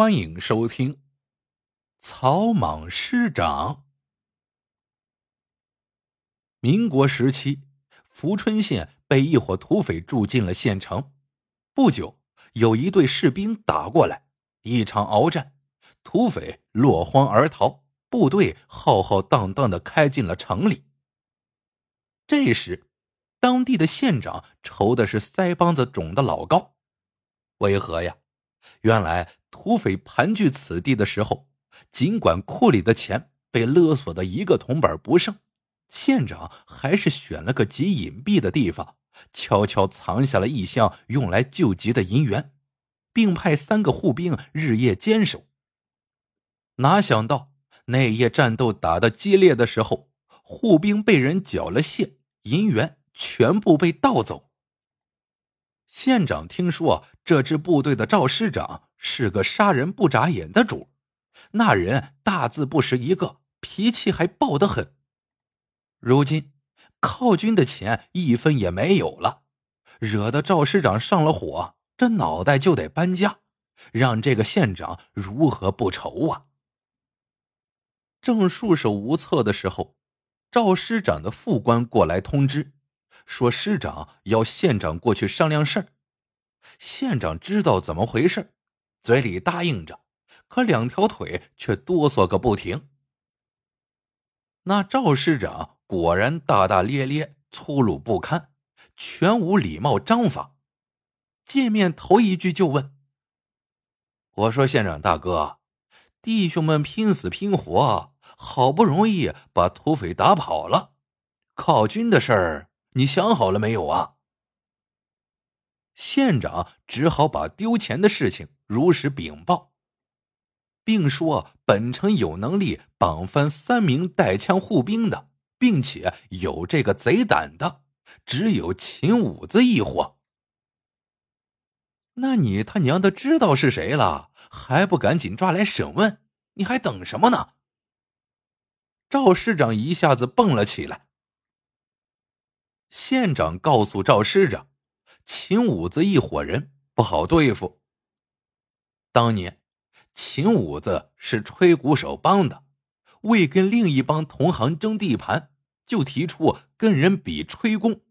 欢迎收听《草莽师长》。民国时期，福春县被一伙土匪住进了县城。不久，有一队士兵打过来，一场鏖战，土匪落荒而逃，部队浩浩荡荡的开进了城里。这时，当地的县长愁的是腮帮子肿的老高，为何呀？原来土匪盘踞此地的时候，尽管库里的钱被勒索的一个铜板不剩，县长还是选了个极隐蔽的地方，悄悄藏下了一箱用来救急的银元，并派三个护兵日夜坚守。哪想到那夜战斗打得激烈的时候，护兵被人缴了械，银元全部被盗走。县长听说这支部队的赵师长是个杀人不眨眼的主，那人大字不识一个，脾气还暴得很。如今靠军的钱一分也没有了，惹得赵师长上了火，这脑袋就得搬家，让这个县长如何不愁啊？正束手无策的时候，赵师长的副官过来通知。说师长要县长过去商量事儿，县长知道怎么回事，嘴里答应着，可两条腿却哆嗦个不停。那赵师长果然大大咧咧、粗鲁不堪，全无礼貌章法。见面头一句就问：“我说县长大哥，弟兄们拼死拼活，好不容易把土匪打跑了，靠军的事儿。”你想好了没有啊？县长只好把丢钱的事情如实禀报，并说本城有能力绑翻三名带枪护兵的，并且有这个贼胆的，只有秦五子一伙。那你他娘的知道是谁了，还不赶紧抓来审问？你还等什么呢？赵市长一下子蹦了起来。县长告诉赵师长：“秦五子一伙人不好对付。当年，秦五子是吹鼓手帮的，为跟另一帮同行争地盘，就提出跟人比吹功。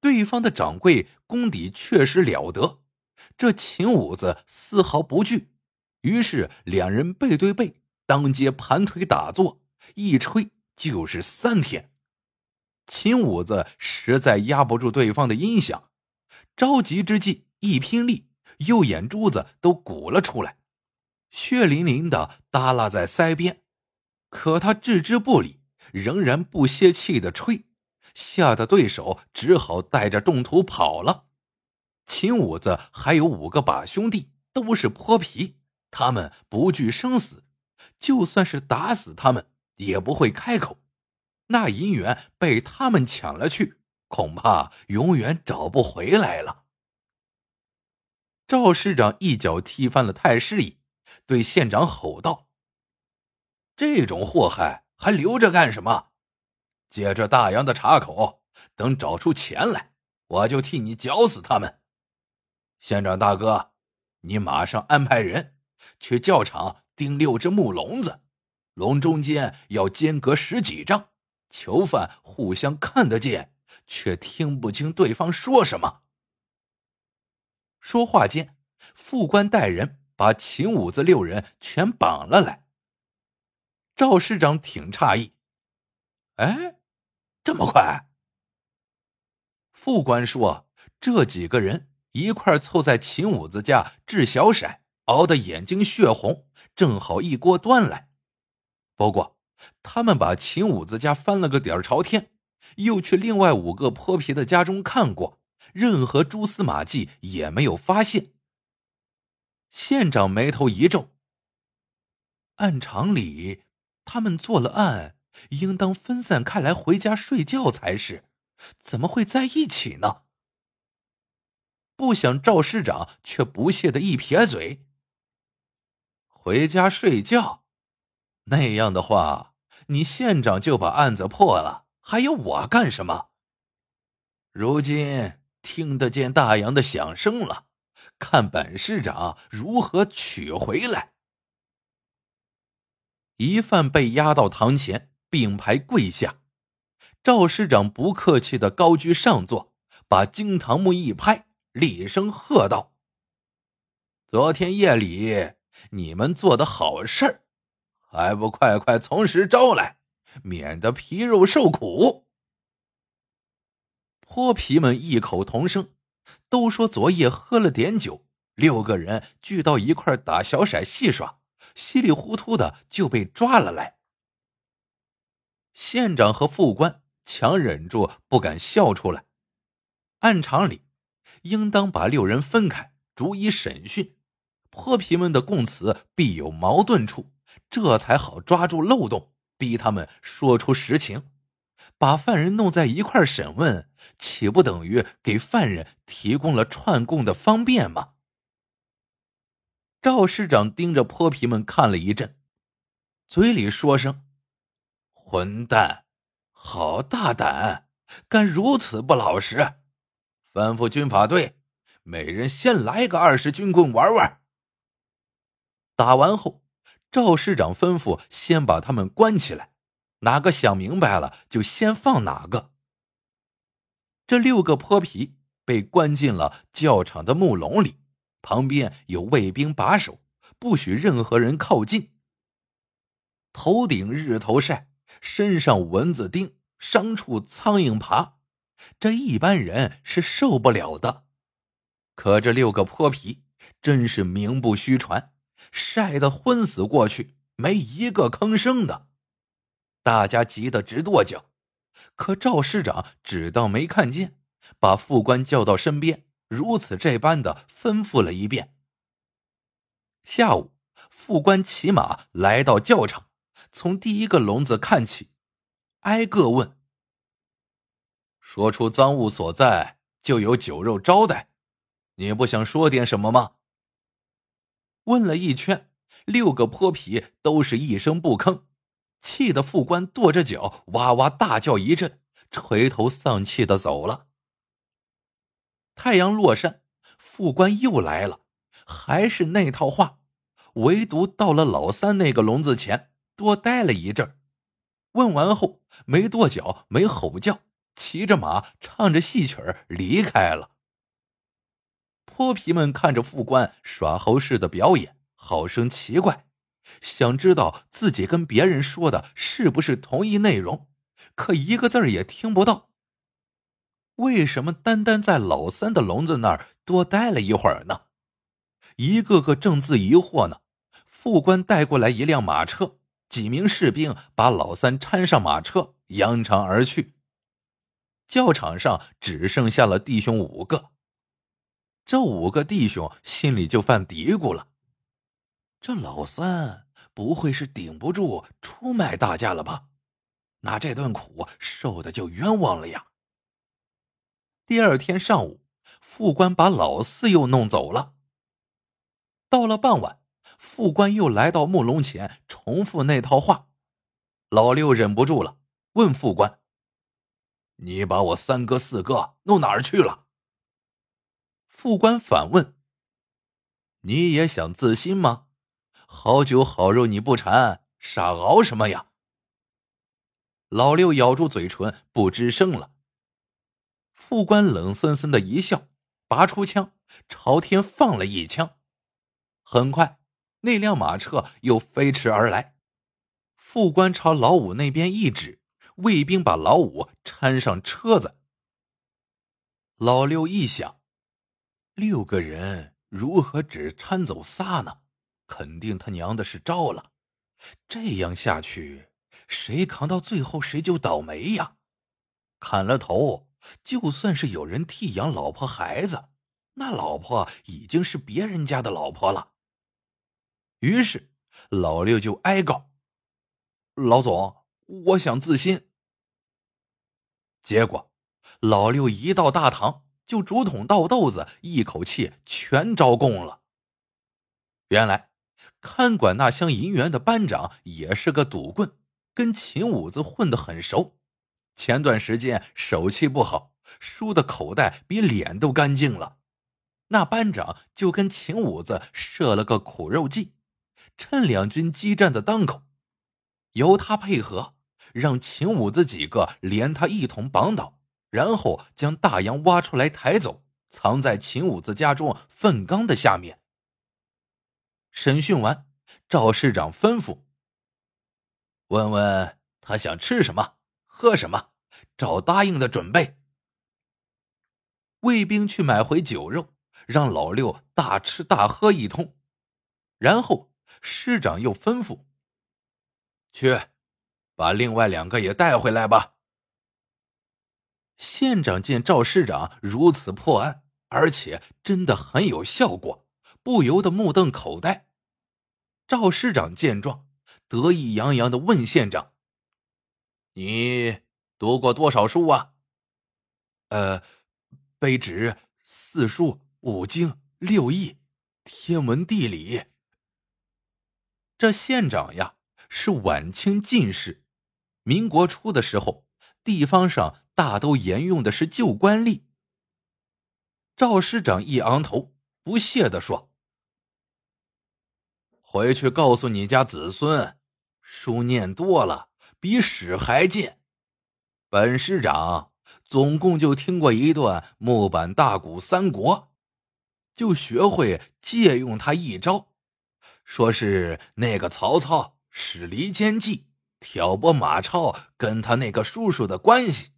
对方的掌柜功底确实了得，这秦五子丝毫不惧。于是两人背对背，当街盘腿打坐，一吹就是三天。”秦五子实在压不住对方的音响，着急之际一拼力，右眼珠子都鼓了出来，血淋淋的耷拉在腮边。可他置之不理，仍然不泄气的吹，吓得对手只好带着众徒跑了。秦五子还有五个把兄弟，都是泼皮，他们不惧生死，就算是打死他们，也不会开口。那银元被他们抢了去，恐怕永远找不回来了。赵市长一脚踢翻了太师椅，对县长吼道：“这种祸害还留着干什么？借着大洋的岔口，等找出钱来，我就替你绞死他们。县长大哥，你马上安排人去教场钉六只木笼子，笼中间要间隔十几丈。”囚犯互相看得见，却听不清对方说什么。说话间，副官带人把秦五子六人全绑了来。赵市长挺诧异：“哎，这么快？”副官说：“这几个人一块凑在秦五子家治小色，熬得眼睛血红，正好一锅端来。不过。”他们把秦五子家翻了个底儿朝天，又去另外五个泼皮的家中看过，任何蛛丝马迹也没有发现。县长眉头一皱。按常理，他们做了案，应当分散开来回家睡觉才是，怎么会在一起呢？不想赵市长却不屑的一撇嘴：“回家睡觉。”那样的话，你县长就把案子破了，还要我干什么？如今听得见大洋的响声了，看本市长如何取回来。疑犯被押到堂前，并排跪下。赵师长不客气的高居上座，把惊堂木一拍，厉声喝道：“昨天夜里你们做的好事还不快快从实招来，免得皮肉受苦！”泼皮们异口同声，都说昨夜喝了点酒，六个人聚到一块打小骰戏耍，稀里糊涂的就被抓了来。县长和副官。强忍住不敢笑出来。按常理，应当把六人分开，逐一审讯。泼皮们的供词必有矛盾处，这才好抓住漏洞，逼他们说出实情。把犯人弄在一块审问，岂不等于给犯人提供了串供的方便吗？赵师长盯着泼皮们看了一阵，嘴里说声：“混蛋。”好大胆，敢如此不老实！吩咐军法队，每人先来个二十军棍玩玩。打完后，赵师长吩咐先把他们关起来，哪个想明白了就先放哪个。这六个泼皮被关进了教场的木笼里，旁边有卫兵把守，不许任何人靠近。头顶日头晒。身上蚊子叮，伤处苍蝇爬，这一般人是受不了的。可这六个泼皮真是名不虚传，晒得昏死过去，没一个吭声的。大家急得直跺脚。可赵师长只当没看见，把副官叫到身边，如此这般的吩咐了一遍。下午，副官骑马来到教场。从第一个笼子看起，挨个问。说出赃物所在，就有酒肉招待。你不想说点什么吗？问了一圈，六个泼皮都是一声不吭，气得副官跺着脚，哇哇大叫一阵，垂头丧气的走了。太阳落山，副官又来了，还是那套话，唯独到了老三那个笼子前。多待了一阵问完后没跺脚，没吼叫，骑着马唱着戏曲离开了。泼皮们看着副官耍猴似的表演，好生奇怪，想知道自己跟别人说的是不是同一内容，可一个字也听不到。为什么单单在老三的笼子那儿多待了一会儿呢？一个个正自疑惑呢，副官带过来一辆马车。几名士兵把老三搀上马车，扬长而去。教场上只剩下了弟兄五个。这五个弟兄心里就犯嘀咕了：这老三不会是顶不住出卖大家了吧？那这顿苦受的就冤枉了呀！第二天上午，副官把老四又弄走了。到了傍晚。副官又来到木笼前，重复那套话。老六忍不住了，问副官：“你把我三哥四哥弄哪儿去了？”副官反问：“你也想自新吗？好酒好肉你不馋，傻熬什么呀？”老六咬住嘴唇，不吱声了。副官冷森森的一笑，拔出枪，朝天放了一枪。很快。那辆马车又飞驰而来，副官朝老五那边一指，卫兵把老五搀上车子。老六一想，六个人如何只搀走仨呢？肯定他娘的是招了。这样下去，谁扛到最后谁就倒霉呀！砍了头，就算是有人替养老婆孩子，那老婆已经是别人家的老婆了。于是，老六就哀告：“老总，我想自新。”结果，老六一到大堂就竹筒倒豆子，一口气全招供了。原来，看管那箱银元的班长也是个赌棍，跟秦五子混得很熟。前段时间手气不好，输的口袋比脸都干净了。那班长就跟秦五子设了个苦肉计，趁两军激战的当口，由他配合，让秦五子几个连他一同绑倒，然后将大洋挖出来抬走，藏在秦五子家中粪缸的下面。审讯完，赵市长吩咐：“问问他想吃什么，喝什么，找答应的准备。”卫兵去买回酒肉，让老六大吃大喝一通，然后师长又吩咐：“去，把另外两个也带回来吧。”县长见赵师长如此破案，而且真的很有效果，不由得目瞪口呆。赵师长见状，得意洋洋的问县长：“你读过多少书啊？”“呃。”卑职四书五经六艺，天文地理。这县长呀是晚清进士，民国初的时候，地方上大都沿用的是旧官吏。赵师长一昂头，不屑的说：“回去告诉你家子孙，书念多了比屎还贱。本师长。”总共就听过一段木板大鼓三国，就学会借用他一招，说是那个曹操使离间计，挑拨马超跟他那个叔叔的关系。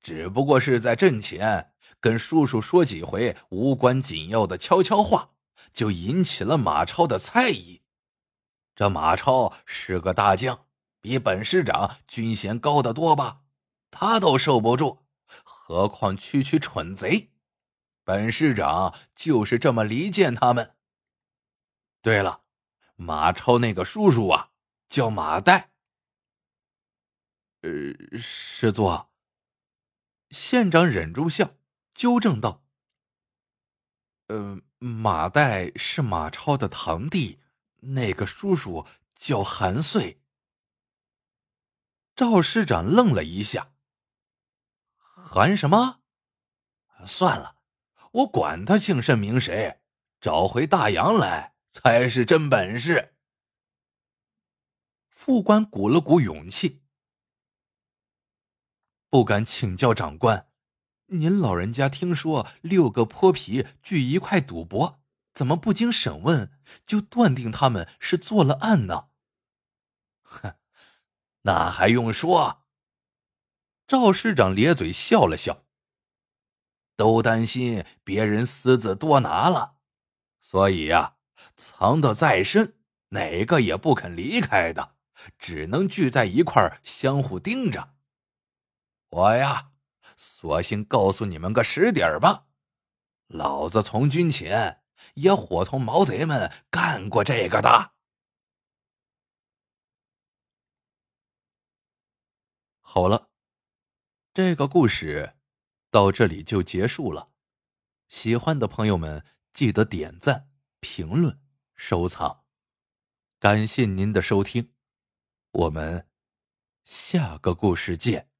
只不过是在阵前跟叔叔说几回无关紧要的悄悄话，就引起了马超的猜疑。这马超是个大将，比本师长军衔高得多吧？他都受不住，何况区区蠢贼？本市长就是这么离间他们。对了，马超那个叔叔啊，叫马岱。呃，师座。县长忍住笑，纠正道：“呃，马岱是马超的堂弟，那个叔叔叫韩遂。”赵师长愣了一下。韩什么？算了，我管他姓甚名谁，找回大洋来才是真本事。副官鼓了鼓勇气，不敢请教长官，您老人家听说六个泼皮聚一块赌博，怎么不经审问就断定他们是做了案呢？哼，那还用说？赵师长咧嘴笑了笑，都担心别人私自多拿了，所以呀，藏得再深，哪个也不肯离开的，只能聚在一块相互盯着。我呀，索性告诉你们个实底儿吧，老子从军前也伙同毛贼们干过这个的。好了。这个故事到这里就结束了。喜欢的朋友们记得点赞、评论、收藏，感谢您的收听，我们下个故事见。